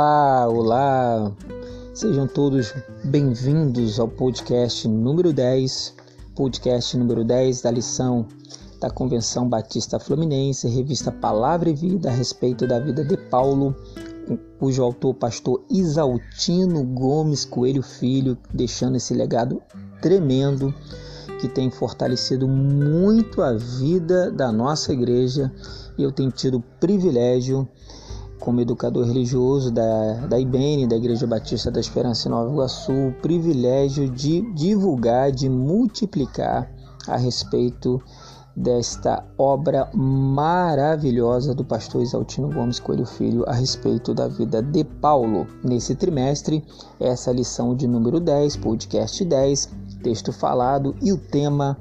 Olá, olá! Sejam todos bem-vindos ao podcast número 10, podcast número 10 da lição da Convenção Batista Fluminense, revista Palavra e Vida a respeito da vida de Paulo, cujo autor pastor Isaltino Gomes Coelho Filho, deixando esse legado tremendo que tem fortalecido muito a vida da nossa igreja e eu tenho tido o privilégio como educador religioso da, da IBN, da Igreja Batista da Esperança em Nova Iguaçu, o privilégio de divulgar, de multiplicar a respeito desta obra maravilhosa do pastor Isaltino Gomes Coelho Filho a respeito da vida de Paulo. Nesse trimestre, essa lição de número 10, podcast 10, texto falado e o tema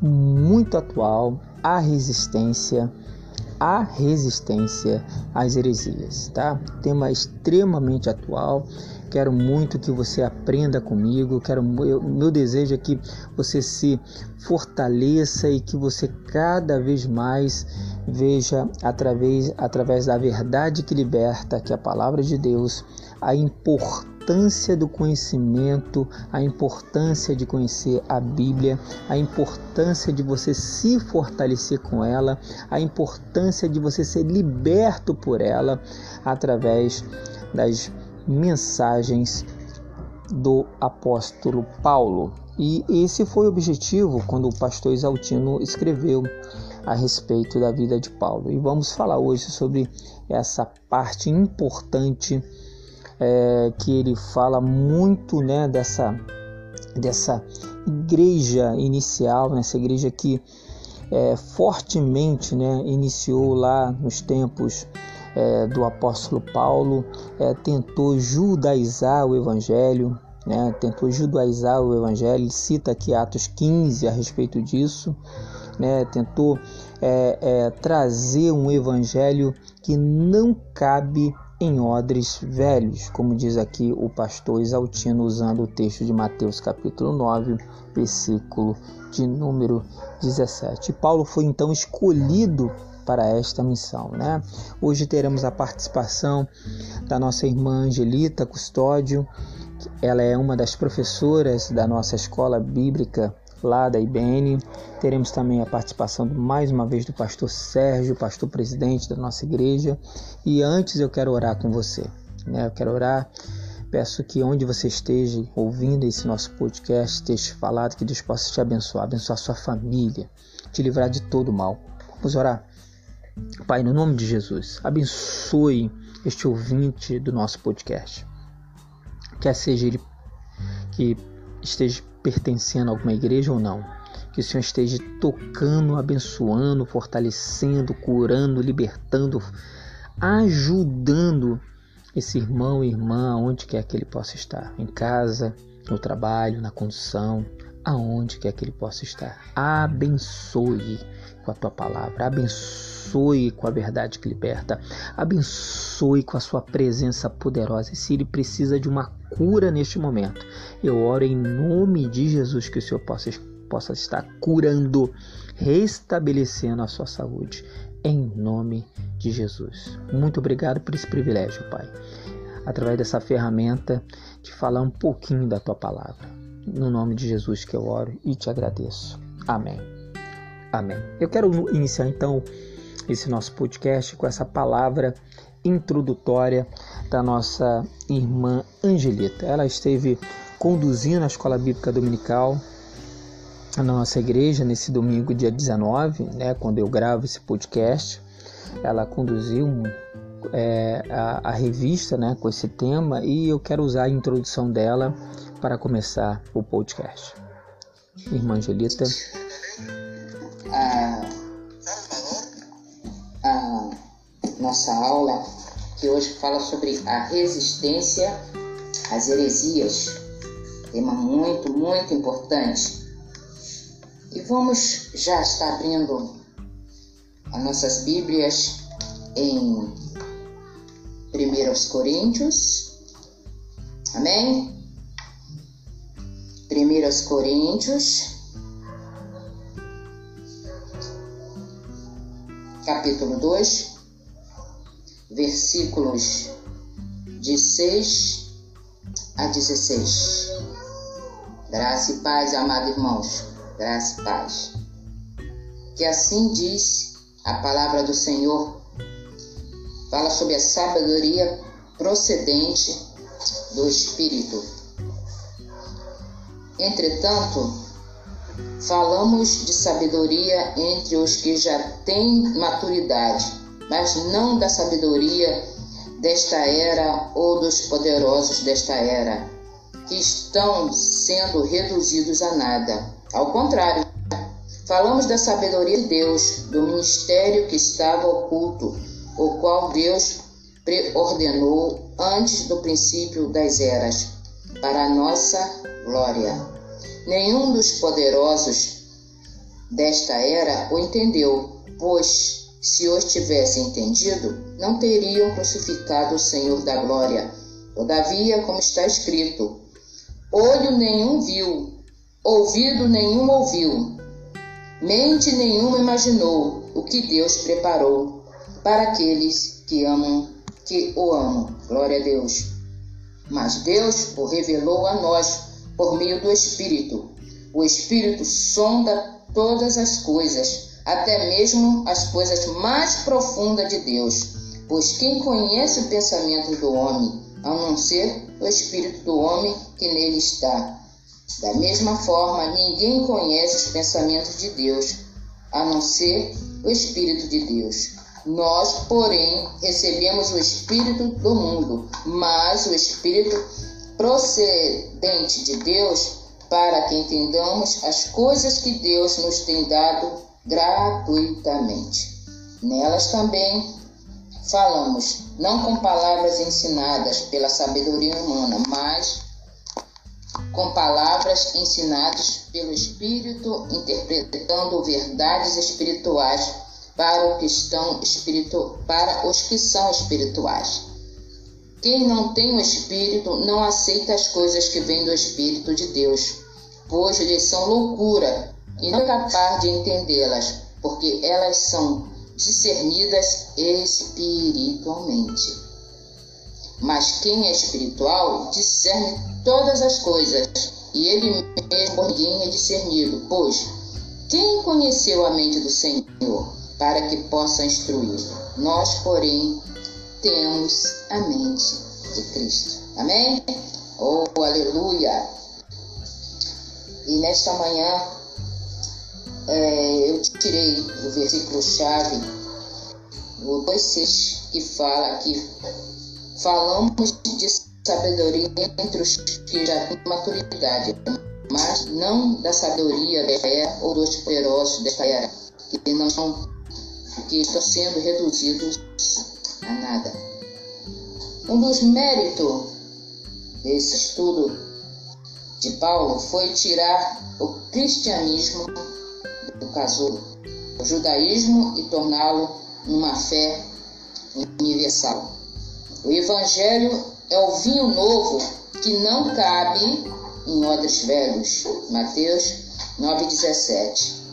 muito atual, a resistência a resistência às heresias, tá? Tema extremamente atual. Quero muito que você aprenda comigo. Quero eu, meu desejo é que você se fortaleça e que você cada vez mais veja através através da verdade que liberta, que é a palavra de Deus, a importância importância do conhecimento, a importância de conhecer a Bíblia, a importância de você se fortalecer com ela, a importância de você ser liberto por ela através das mensagens do apóstolo Paulo. E esse foi o objetivo quando o pastor Exaltino escreveu a respeito da vida de Paulo. E vamos falar hoje sobre essa parte importante é, que ele fala muito né, dessa, dessa igreja inicial, nessa igreja que é, fortemente né, iniciou lá nos tempos é, do apóstolo Paulo, é, tentou judaizar o evangelho, né, tentou judaizar o evangelho, ele cita aqui Atos 15 a respeito disso, né, tentou é, é, trazer um evangelho que não cabe em odres velhos, como diz aqui o pastor Exaltino usando o texto de Mateus capítulo 9, versículo de número 17. Paulo foi então escolhido para esta missão, né? Hoje teremos a participação da nossa irmã Angelita Custódio, ela é uma das professoras da nossa escola bíblica lá da IBN. Teremos também a participação mais uma vez do pastor Sérgio, pastor presidente da nossa igreja. E antes eu quero orar com você. Né? Eu quero orar. Peço que onde você esteja ouvindo esse nosso podcast, esteja falado, que Deus possa te abençoar, abençoar sua família, te livrar de todo mal. Vamos orar. Pai, no nome de Jesus, abençoe este ouvinte do nosso podcast. Quer seja ele que esteja pertencendo a alguma igreja ou não. Que o Senhor esteja tocando, abençoando, fortalecendo, curando, libertando, ajudando esse irmão e irmã, onde quer que ele possa estar, em casa, no trabalho, na condução, aonde quer que ele possa estar. Abençoe com a tua palavra, abençoe com a verdade que liberta, abençoe com a sua presença poderosa. E se ele precisa de uma cura neste momento, eu oro em nome de Jesus que o Senhor possa, possa estar curando, restabelecendo a sua saúde. Em nome de Jesus. Muito obrigado por esse privilégio, Pai. Através dessa ferramenta, de falar um pouquinho da tua palavra. No nome de Jesus que eu oro e te agradeço. Amém. Amém. Eu quero iniciar então esse nosso podcast com essa palavra introdutória da nossa irmã Angelita. Ela esteve conduzindo a escola bíblica dominical na nossa igreja nesse domingo, dia 19, né, quando eu gravo esse podcast. Ela conduziu é, a, a, revista né, com esse tema e eu quero usar a introdução dela para começar o podcast. Irmã Angelita. A, a nossa aula que hoje fala sobre a resistência às heresias. Tema muito, muito importante. E vamos já estar abrindo as nossas Bíblias em 1 Coríntios. Amém? 1 Coríntios, capítulo 2, versículos de 6 a 16. Graça e paz, amados irmãos. Graça e paz. Que assim diz a palavra do Senhor. Fala sobre a sabedoria procedente do Espírito. Entretanto, falamos de sabedoria entre os que já têm maturidade, mas não da sabedoria desta era ou dos poderosos desta era, que estão sendo reduzidos a nada. Ao contrário, falamos da sabedoria de Deus, do ministério que estava oculto, o qual Deus preordenou antes do princípio das eras, para a nossa glória. Nenhum dos poderosos desta era o entendeu, pois se os tivessem entendido, não teriam crucificado o Senhor da glória. Todavia, como está escrito, olho nenhum viu, ouvido nenhum ouviu, mente nenhuma imaginou o que Deus preparou para aqueles que amam, que o amam. Glória a Deus. Mas Deus o revelou a nós por meio do Espírito. O Espírito sonda todas as coisas até mesmo as coisas mais profundas de Deus. Pois quem conhece o pensamento do homem, a não ser o espírito do homem que nele está? Da mesma forma, ninguém conhece os pensamentos de Deus, a não ser o Espírito de Deus. Nós, porém, recebemos o Espírito do mundo, mas o Espírito procedente de Deus, para que entendamos as coisas que Deus nos tem dado gratuitamente. Nelas também falamos, não com palavras ensinadas pela sabedoria humana, mas com palavras ensinadas pelo Espírito, interpretando verdades espirituais para, que estão espiritu... para os que são espirituais. Quem não tem o Espírito não aceita as coisas que vêm do Espírito de Deus, pois lhes são loucura e não é capaz de entendê-las, porque elas são discernidas espiritualmente. Mas quem é espiritual discerne todas as coisas, e ele mesmo por ninguém é discernido, pois quem conheceu a mente do Senhor para que possa instruí-lo? Nós, porém, temos a mente de Cristo. Amém? Oh, aleluia! E nesta manhã é, eu tirei o versículo chave, o 2,6, que fala que falamos de sabedoria entre os que já têm maturidade, mas não da sabedoria desta era ou dos poderosos desta era, que não que estão sendo reduzidos a nada. Um dos méritos desse estudo de Paulo foi tirar o cristianismo do casulo, o judaísmo e torná-lo uma fé universal. O Evangelho é o vinho novo que não cabe em odres velhos. Mateus 9,17.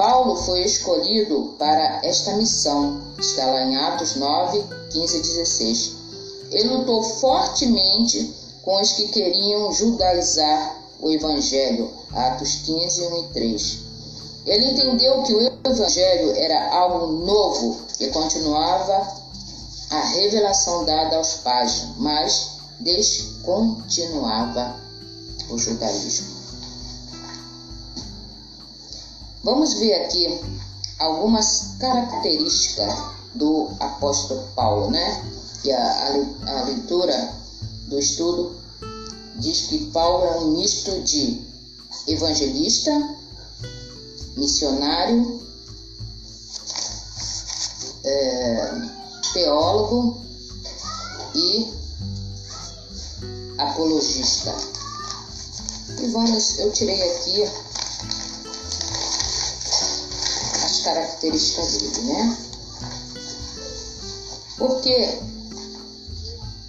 Paulo foi escolhido para esta missão. Está lá em Atos 9, 15 e 16. Ele lutou fortemente com os que queriam judaizar o Evangelho. Atos 15, 1 e 3. Ele entendeu que o Evangelho era algo novo e continuava a revelação dada aos pais, mas descontinuava o judaísmo. Vamos ver aqui algumas características do apóstolo Paulo, né? Que a, a, a leitura do estudo diz que Paulo é um misto de evangelista, missionário, é, teólogo e apologista. E vamos, eu tirei aqui as características dele, né? Por que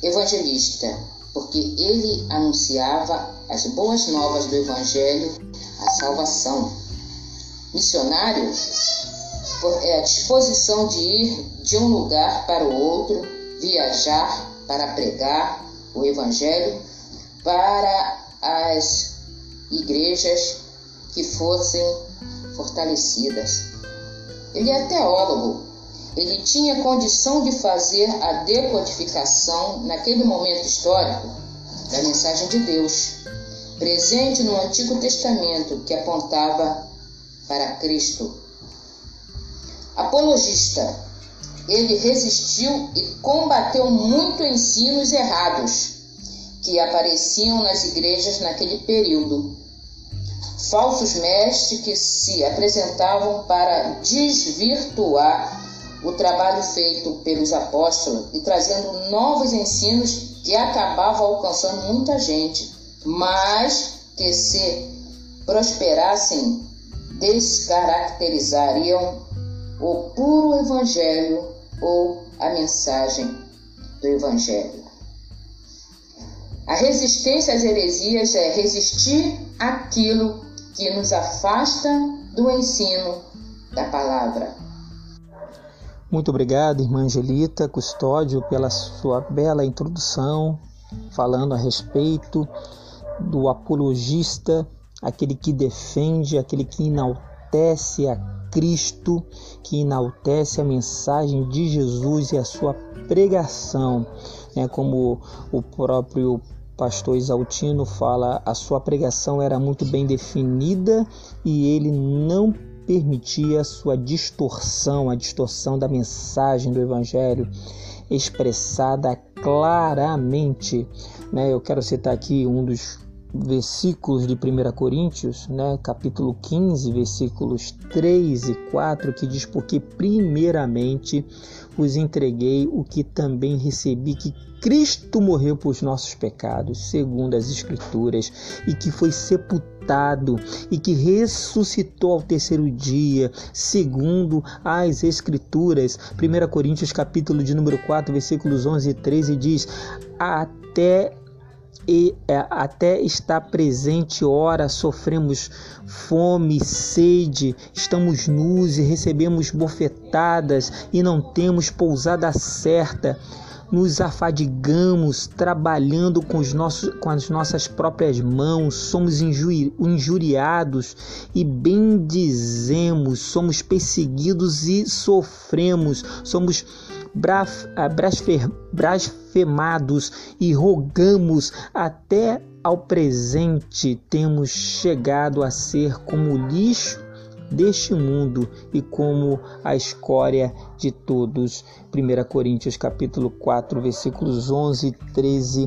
evangelista? Porque ele anunciava as boas novas do Evangelho, a salvação missionário é a disposição de ir de um lugar para o outro, viajar para pregar, o Evangelho para as igrejas que fossem fortalecidas. Ele é teólogo, ele tinha condição de fazer a decodificação naquele momento histórico da mensagem de Deus, presente no Antigo Testamento que apontava para Cristo. Apologista, ele resistiu e combateu muito ensinos errados que apareciam nas igrejas naquele período. Falsos mestres que se apresentavam para desvirtuar o trabalho feito pelos apóstolos e trazendo novos ensinos que acabavam alcançando muita gente, mas que se prosperassem descaracterizariam o puro evangelho ou a mensagem do evangelho. A resistência às heresias é resistir aquilo que nos afasta do ensino da palavra. Muito obrigado, irmã Angelita Custódio, pela sua bela introdução, falando a respeito do apologista, aquele que defende, aquele que enaltece a Cristo, que enaltece a mensagem de Jesus e a sua pregação. É como o próprio pastor Isaltino fala, a sua pregação era muito bem definida e ele não permitia sua distorção, a distorção da mensagem do Evangelho expressada claramente. Né? Eu quero citar aqui um dos versículos de 1 Coríntios, né, capítulo 15, versículos 3 e 4, que diz: Porque primeiramente vos entreguei o que também recebi, que Cristo morreu por nossos pecados, segundo as Escrituras, e que foi sepultado e que ressuscitou ao terceiro dia, segundo as Escrituras. 1 Coríntios, capítulo de número 4, versículos 11 e 13 diz: Até e é, até está presente, ora sofremos fome, sede, estamos nus e recebemos bofetadas e não temos pousada certa nos afadigamos trabalhando com, os nossos, com as nossas próprias mãos, somos injuri, injuriados e bendizemos, somos perseguidos e sofremos, somos ah, blasfemados e rogamos até ao presente. Temos chegado a ser como lixo deste mundo e como a escória de todos. 1 Coríntios capítulo 4, versículos 11 e 13,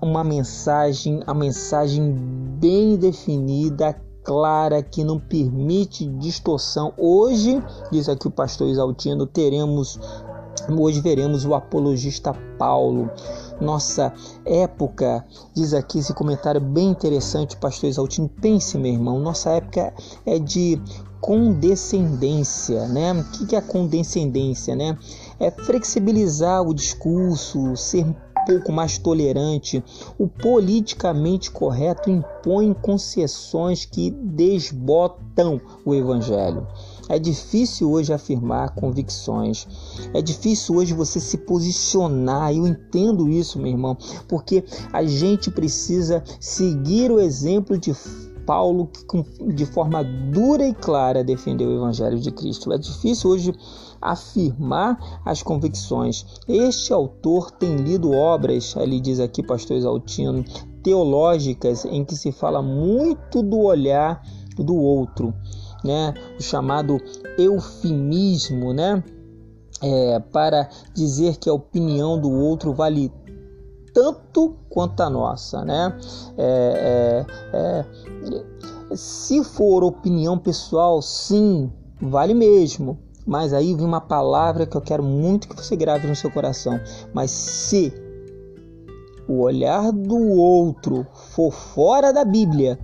uma mensagem, a mensagem bem definida, clara, que não permite distorção. Hoje, diz aqui o pastor Isaltino, teremos Hoje veremos o apologista Paulo. Nossa época, diz aqui esse comentário bem interessante, pastor Exaltino. Pense, meu irmão, nossa época é de condescendência, né? O que é condescendência, né? É flexibilizar o discurso, ser um pouco mais tolerante. O politicamente correto impõe concessões que desbotam o evangelho. É difícil hoje afirmar convicções. É difícil hoje você se posicionar. Eu entendo isso, meu irmão, porque a gente precisa seguir o exemplo de Paulo que de forma dura e clara defendeu o evangelho de Cristo. É difícil hoje afirmar as convicções. Este autor tem lido obras, ele diz aqui pastor Exaltino, teológicas em que se fala muito do olhar do outro né, o chamado eufemismo, né, é, para dizer que a opinião do outro vale tanto quanto a nossa, né? É, é, é, se for opinião pessoal, sim, vale mesmo. Mas aí vem uma palavra que eu quero muito que você grave no seu coração. Mas se o olhar do outro for fora da Bíblia,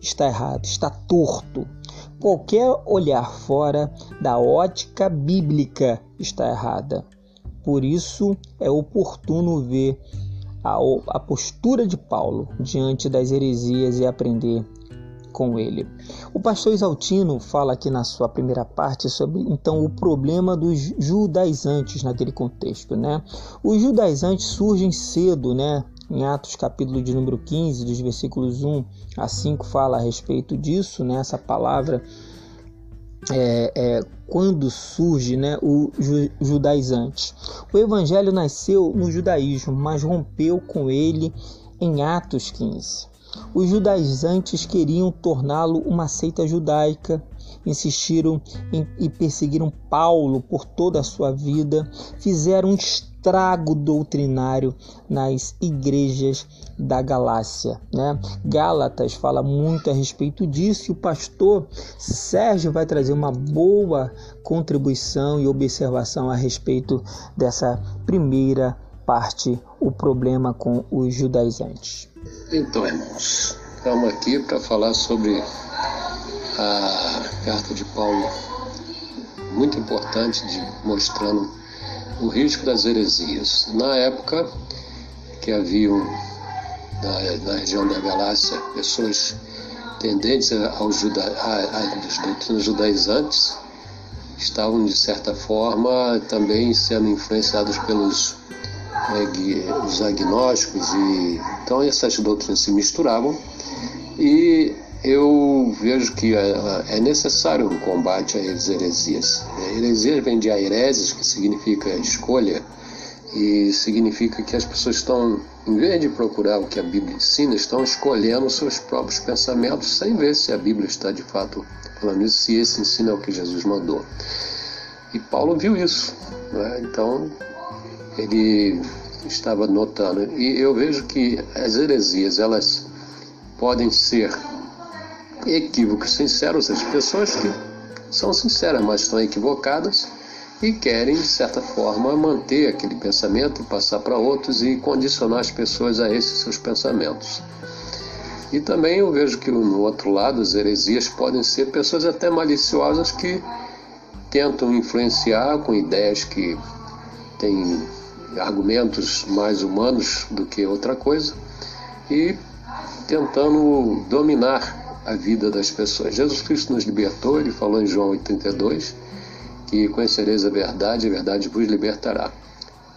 está errado, está torto. Qualquer olhar fora da ótica bíblica está errada. Por isso é oportuno ver a, a postura de Paulo diante das heresias e aprender com ele. O pastor Exaltino fala aqui na sua primeira parte sobre então o problema dos judaizantes naquele contexto, né? Os judaizantes surgem cedo, né? Em Atos capítulo de número 15, dos versículos 1 a 5, fala a respeito disso, né? essa palavra é, é, quando surge né, o judaizante. O evangelho nasceu no judaísmo, mas rompeu com ele em Atos 15. Os judaizantes queriam torná-lo uma seita judaica, insistiram em, e perseguiram Paulo por toda a sua vida, fizeram um estrago doutrinário nas igrejas da Galácia. Né? Gálatas fala muito a respeito disso e o pastor Sérgio vai trazer uma boa contribuição e observação a respeito dessa primeira parte, o problema com os judaizantes. Então, irmãos, estamos aqui para falar sobre a carta de Paulo, muito importante, de, mostrando o risco das heresias. Na época que haviam na, na região da Galácia pessoas tendentes aos juda, doutrinas judaizantes, estavam de certa forma também sendo influenciados pelos é, os agnósticos e então essas doutrinas se misturavam e eu vejo que é, é necessário um combate às heresias. A heresia vem de aireses, que significa escolha, e significa que as pessoas estão, em vez de procurar o que a Bíblia ensina, estão escolhendo seus próprios pensamentos sem ver se a Bíblia está de fato falando isso, se esse ensino é o que Jesus mandou. E Paulo viu isso, né? então ele estava notando. E eu vejo que as heresias elas podem ser equívocos sinceros, as pessoas que são sinceras, mas estão equivocadas e querem, de certa forma, manter aquele pensamento passar para outros e condicionar as pessoas a esses seus pensamentos. E também eu vejo que no outro lado as heresias podem ser pessoas até maliciosas que tentam influenciar com ideias que têm argumentos mais humanos do que outra coisa e tentando dominar a vida das pessoas. Jesus Cristo nos libertou, ele falou em João 82 que conhecereis a verdade, a verdade vos libertará.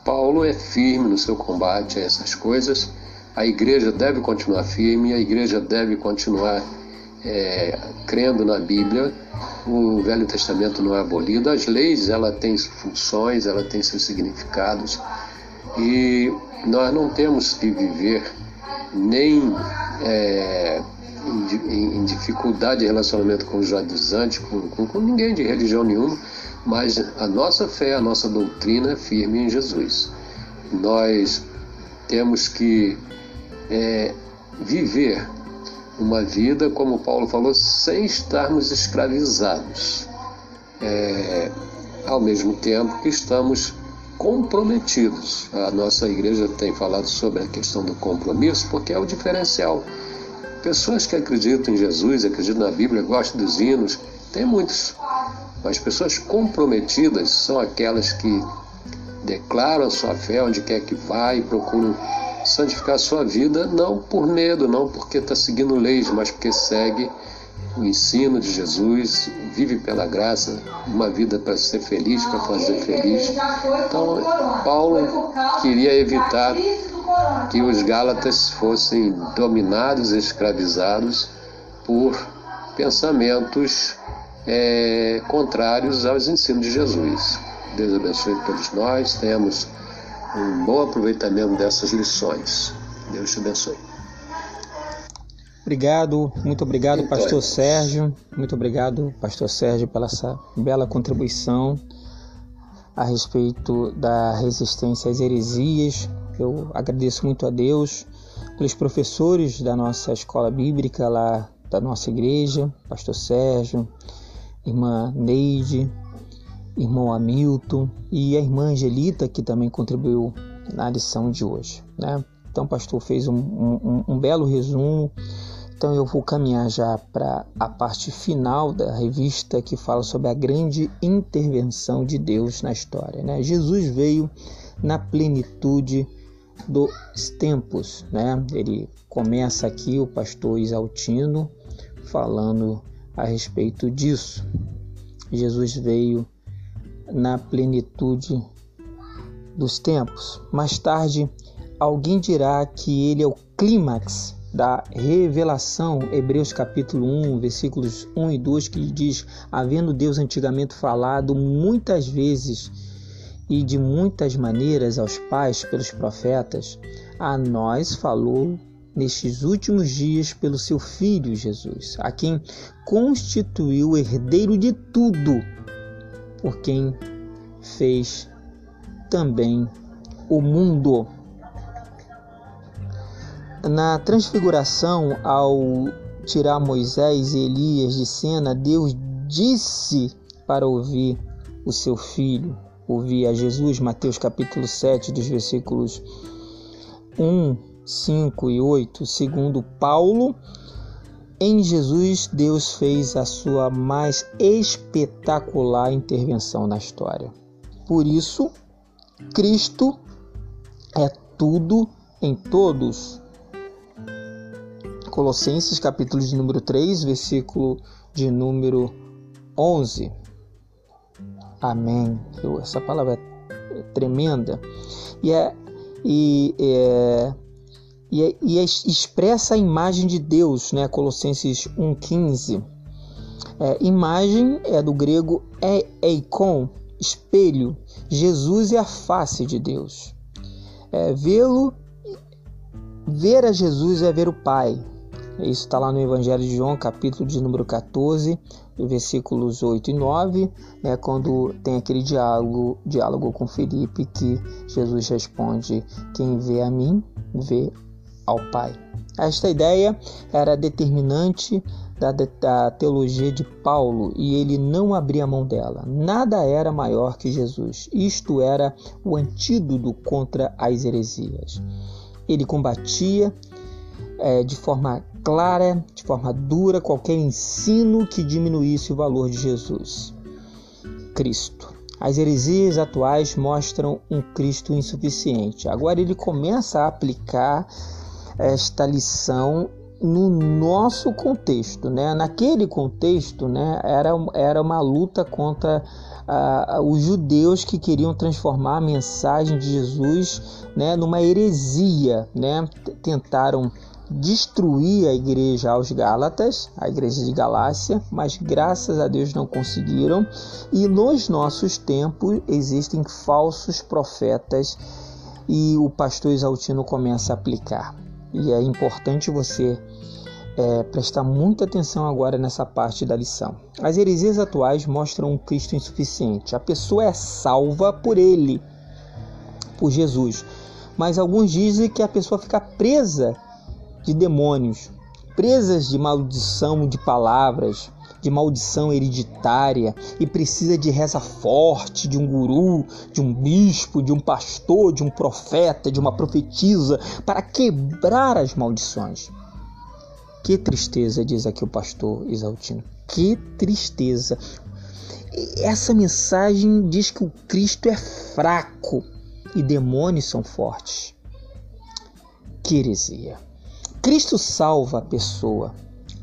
Paulo é firme no seu combate a essas coisas. A igreja deve continuar firme, a igreja deve continuar é, crendo na Bíblia. O Velho Testamento não é abolido. As leis ela tem funções, ela tem seus significados e nós não temos que viver nem é, em, em, dificuldade de relacionamento com os judaizantes, com, com, com ninguém de religião nenhuma, mas a nossa fé, a nossa doutrina é firme em Jesus. Nós temos que é, viver uma vida, como Paulo falou, sem estarmos escravizados, é, ao mesmo tempo que estamos comprometidos. A nossa igreja tem falado sobre a questão do compromisso, porque é o diferencial. Pessoas que acreditam em Jesus, acreditam na Bíblia, gostam dos hinos, tem muitos. Mas pessoas comprometidas são aquelas que declaram sua fé onde quer que vá e procuram santificar sua vida, não por medo, não porque está seguindo leis, mas porque segue o ensino de Jesus, vive pela graça, uma vida para ser feliz, para fazer feliz. Então, Paulo queria evitar que os Gálatas fossem dominados, escravizados por pensamentos é, contrários aos ensinos de Jesus. Deus abençoe todos nós, tenhamos um bom aproveitamento dessas lições. Deus te abençoe. Obrigado, muito obrigado, então, Pastor Sérgio. Muito obrigado, Pastor Sérgio, pela essa bela contribuição a respeito da resistência às heresias. Eu agradeço muito a Deus pelos professores da nossa escola bíblica lá da nossa igreja, Pastor Sérgio, irmã Neide, irmão Hamilton e a irmã Angelita, que também contribuiu na lição de hoje. Né? Então, o pastor fez um, um, um belo resumo então eu vou caminhar já para a parte final da revista que fala sobre a grande intervenção de Deus na história. Né? Jesus veio na plenitude dos tempos. Né? Ele começa aqui, o pastor Isaltino, falando a respeito disso. Jesus veio na plenitude dos tempos. Mais tarde, alguém dirá que ele é o clímax da revelação, Hebreus capítulo 1, versículos 1 e 2, que diz: Havendo Deus antigamente falado muitas vezes e de muitas maneiras aos pais pelos profetas, a nós falou nestes últimos dias pelo seu Filho Jesus, a quem constituiu herdeiro de tudo, por quem fez também o mundo. Na transfiguração, ao tirar Moisés e Elias de cena, Deus disse para ouvir o seu filho, ouvir a Jesus, Mateus capítulo 7, dos versículos 1, 5 e 8, segundo Paulo, em Jesus Deus fez a sua mais espetacular intervenção na história. Por isso, Cristo é tudo em todos. Colossenses capítulo de número 3, versículo de número 11. Amém. Essa palavra é tremenda. E é, e é, e, é, e é, expressa a imagem de Deus, né? Colossenses 1,15. É, imagem é do grego eikon, espelho. Jesus é a face de Deus. É, Vê-lo, ver a Jesus é ver o Pai. Isso está lá no Evangelho de João, capítulo de número 14, versículos 8 e 9, né, quando tem aquele diálogo, diálogo com Felipe que Jesus responde: Quem vê a mim, vê ao Pai. Esta ideia era determinante da, da, teologia de Paulo e ele não abria mão dela. Nada era maior que Jesus. Isto era o antídoto contra as heresias. Ele combatia é, de forma clara, de forma dura, qualquer ensino que diminuísse o valor de Jesus, Cristo. As heresias atuais mostram um Cristo insuficiente. Agora ele começa a aplicar esta lição no nosso contexto, né? Naquele contexto, né, era, era uma luta contra uh, os judeus que queriam transformar a mensagem de Jesus, né, numa heresia, né? Tentaram destruir a igreja aos Gálatas, a igreja de Galácia, mas graças a Deus não conseguiram. E nos nossos tempos existem falsos profetas e o pastor Exaltino começa a aplicar. E é importante você é, prestar muita atenção agora nessa parte da lição. As heresias atuais mostram um Cristo insuficiente. A pessoa é salva por ele, por Jesus. Mas alguns dizem que a pessoa fica presa de demônios, presas de maldição de palavras, de maldição hereditária e precisa de reza forte, de um guru, de um bispo, de um pastor, de um profeta, de uma profetisa para quebrar as maldições. Que tristeza, diz aqui o pastor Isaltino. Que tristeza. Essa mensagem diz que o Cristo é fraco e demônios são fortes. Que heresia. Cristo salva a pessoa,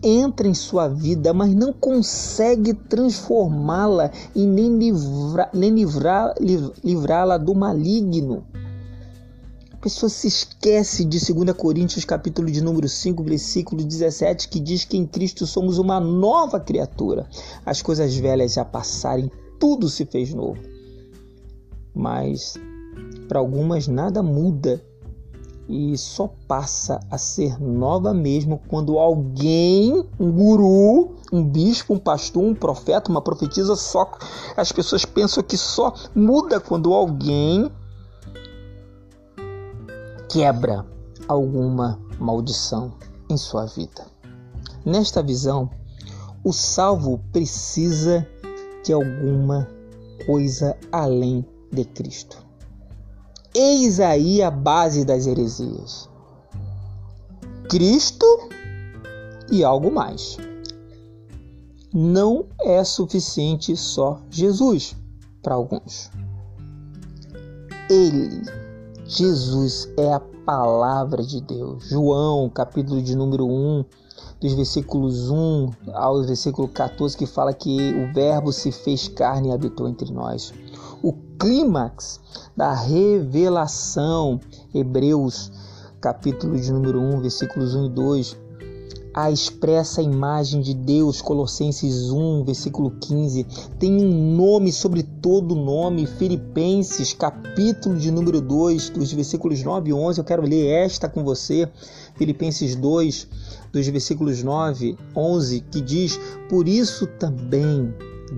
entra em sua vida, mas não consegue transformá-la e nem, livrá-la do maligno. Pessoa se esquece de 2 Coríntios capítulo de número 5, versículo 17, que diz que em Cristo somos uma nova criatura. As coisas velhas já passaram, tudo se fez novo. Mas para algumas nada muda e só passa a ser nova mesmo quando alguém, um guru, um bispo, um pastor, um profeta, uma profetisa, só as pessoas pensam que só muda quando alguém quebra alguma maldição em sua vida. Nesta visão, o salvo precisa de alguma coisa além de Cristo. Eis aí a base das heresias: Cristo e algo mais. Não é suficiente só Jesus para alguns. Ele, Jesus, é a palavra de Deus. João, capítulo de número 1, dos versículos 1 ao versículo 14, que fala que o Verbo se fez carne e habitou entre nós. O clímax da revelação, Hebreus, capítulo de número 1, versículos 1 e 2, a expressa imagem de Deus, Colossenses 1, versículo 15, tem um nome sobre todo nome, Filipenses, capítulo de número 2, dos versículos 9 e 11, eu quero ler esta com você, Filipenses 2, dos versículos 9, 11, que diz: Por isso também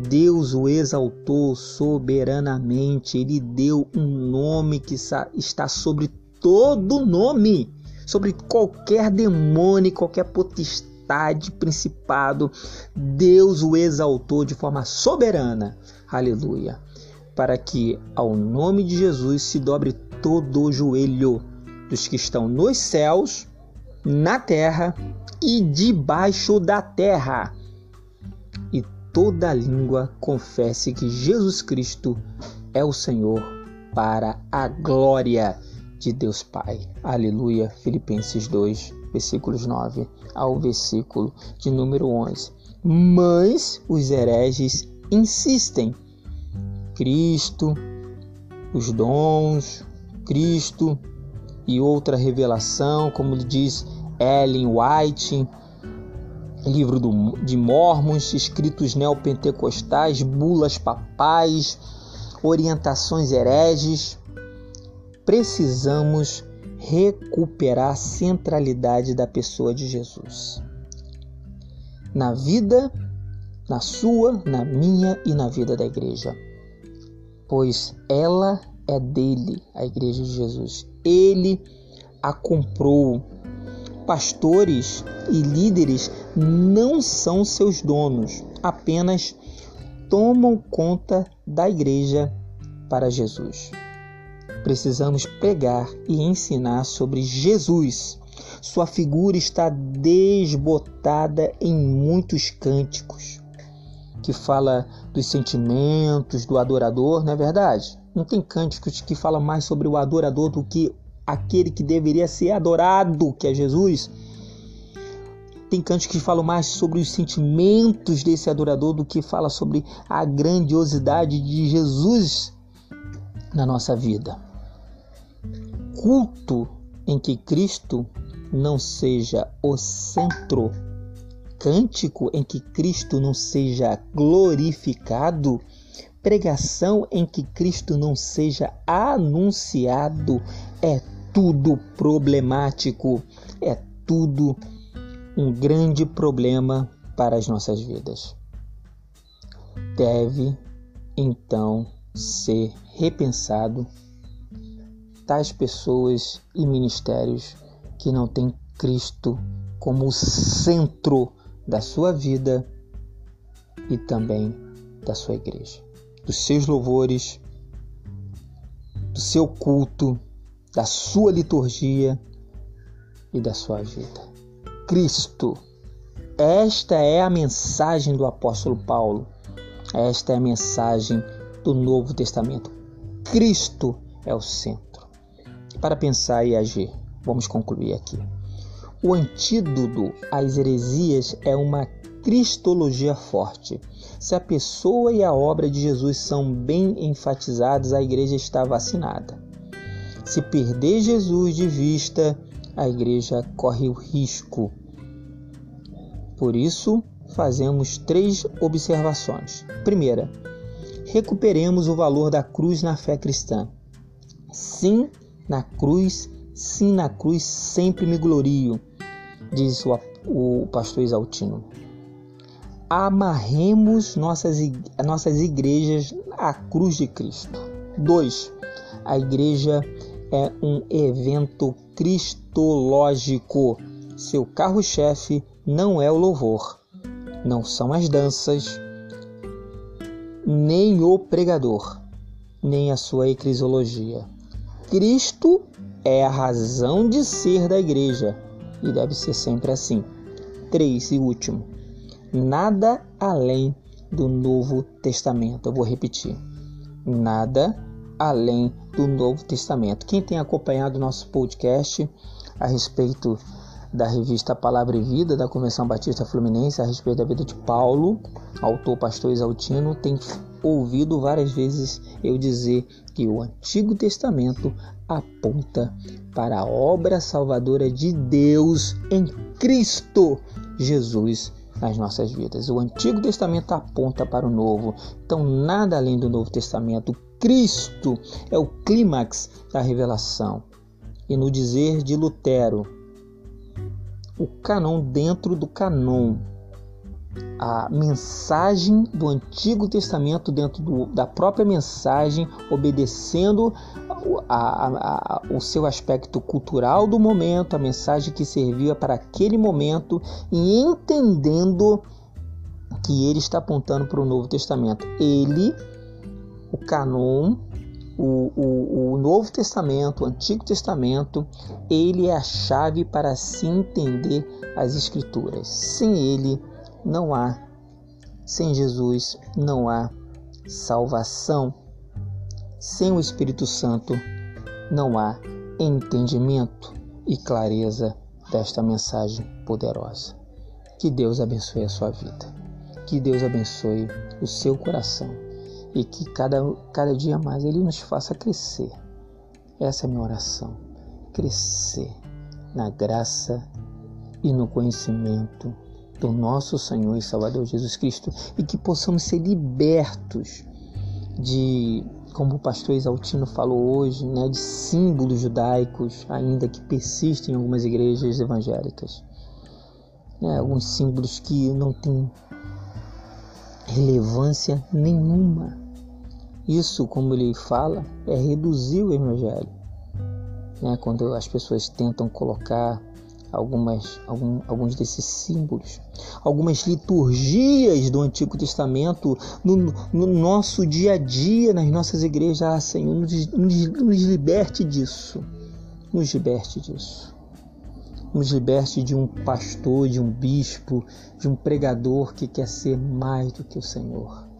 Deus o exaltou soberanamente, ele deu um nome que está sobre todo nome sobre qualquer demônio, qualquer potestade, principado. Deus o exaltou de forma soberana. Aleluia. Para que ao nome de Jesus se dobre todo o joelho dos que estão nos céus, na terra e debaixo da terra. E toda língua confesse que Jesus Cristo é o Senhor para a glória de Deus Pai. Aleluia. Filipenses 2, versículos 9 ao versículo de número 11. Mas os hereges insistem. Cristo, os dons, Cristo e outra revelação, como diz Ellen White, livro do, de Mormons, escritos neopentecostais, bulas papais, orientações hereges, precisamos recuperar a centralidade da pessoa de Jesus. Na vida, na sua, na minha e na vida da igreja. Pois ela é dele, a igreja de Jesus. Ele a comprou. Pastores e líderes não são seus donos, apenas tomam conta da igreja para Jesus precisamos pregar e ensinar sobre Jesus. Sua figura está desbotada em muitos cânticos que fala dos sentimentos do adorador, não é verdade? Não tem cânticos que fala mais sobre o adorador do que aquele que deveria ser adorado, que é Jesus. Tem cânticos que falam mais sobre os sentimentos desse adorador do que fala sobre a grandiosidade de Jesus na nossa vida culto em que Cristo não seja o centro, cântico em que Cristo não seja glorificado, pregação em que Cristo não seja anunciado, é tudo problemático, é tudo um grande problema para as nossas vidas. Deve então ser repensado tais pessoas e ministérios que não têm Cristo como centro da sua vida e também da sua igreja, dos seus louvores, do seu culto, da sua liturgia e da sua vida. Cristo. Esta é a mensagem do apóstolo Paulo. Esta é a mensagem do Novo Testamento. Cristo é o centro para pensar e agir. Vamos concluir aqui. O antídoto às heresias é uma cristologia forte. Se a pessoa e a obra de Jesus são bem enfatizados, a igreja está vacinada. Se perder Jesus de vista, a igreja corre o risco. Por isso, fazemos três observações. Primeira, recuperemos o valor da cruz na fé cristã. Sim, na cruz, sim, na cruz sempre me glorio, diz o, o pastor Exaltino. Amarremos nossas, nossas igrejas à cruz de Cristo. 2. A igreja é um evento cristológico. Seu carro-chefe não é o louvor, não são as danças, nem o pregador, nem a sua eclesiologia. Cristo é a razão de ser da igreja e deve ser sempre assim. 3 e último. Nada além do Novo Testamento. Eu vou repetir. Nada além do Novo Testamento. Quem tem acompanhado nosso podcast a respeito da revista Palavra e Vida da Convenção Batista Fluminense a respeito da vida de Paulo, autor pastor Exaltino, tem ouvido várias vezes eu dizer que o Antigo Testamento aponta para a obra salvadora de Deus em Cristo Jesus nas nossas vidas. O Antigo Testamento aponta para o Novo, então nada além do Novo Testamento. Cristo é o clímax da revelação. E no dizer de Lutero, o canon dentro do canon a mensagem do Antigo Testamento dentro do, da própria mensagem, obedecendo a, a, a, o seu aspecto cultural do momento, a mensagem que servia para aquele momento e entendendo que ele está apontando para o Novo Testamento. Ele, o canon, o, o, o, Novo Testamento, o Antigo Testamento, ele é a chave para se entender as Escrituras. Sem ele, não há. Sem Jesus não há salvação. Sem o Espírito Santo não há entendimento e clareza desta mensagem poderosa. Que Deus abençoe a sua vida. Que Deus abençoe o seu coração e que cada, cada dia mais Ele nos faça crescer. Essa é a minha oração. Crescer na graça e no conhecimento do nosso Senhor e Salvador Jesus Cristo e que possamos ser libertos de, como o pastor Exaltino falou hoje, né, de símbolos judaicos ainda que persistem em algumas igrejas evangélicas. Né, alguns símbolos que não têm relevância nenhuma. Isso, como ele fala, é reduzir o evangelho. Né, quando as pessoas tentam colocar algumas, algum, alguns desses símbolos, algumas liturgias do Antigo Testamento no, no nosso dia a dia, nas nossas igrejas. Ah, Senhor, nos, nos, nos liberte disso. Nos liberte disso. Nos liberte de um pastor, de um bispo, de um pregador que quer ser mais do que o Senhor.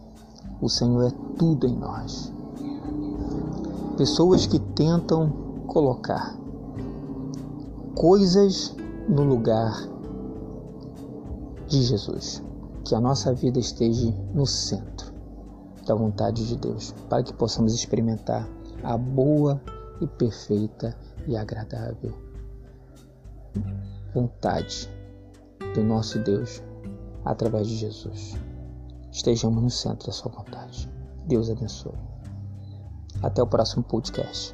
O Senhor é tudo em nós. Pessoas que tentam colocar coisas no lugar de Jesus. Que a nossa vida esteja no centro da vontade de Deus, para que possamos experimentar a boa e perfeita e agradável vontade do nosso Deus através de Jesus. Estejamos no centro da sua vontade. Deus abençoe. Até o próximo podcast.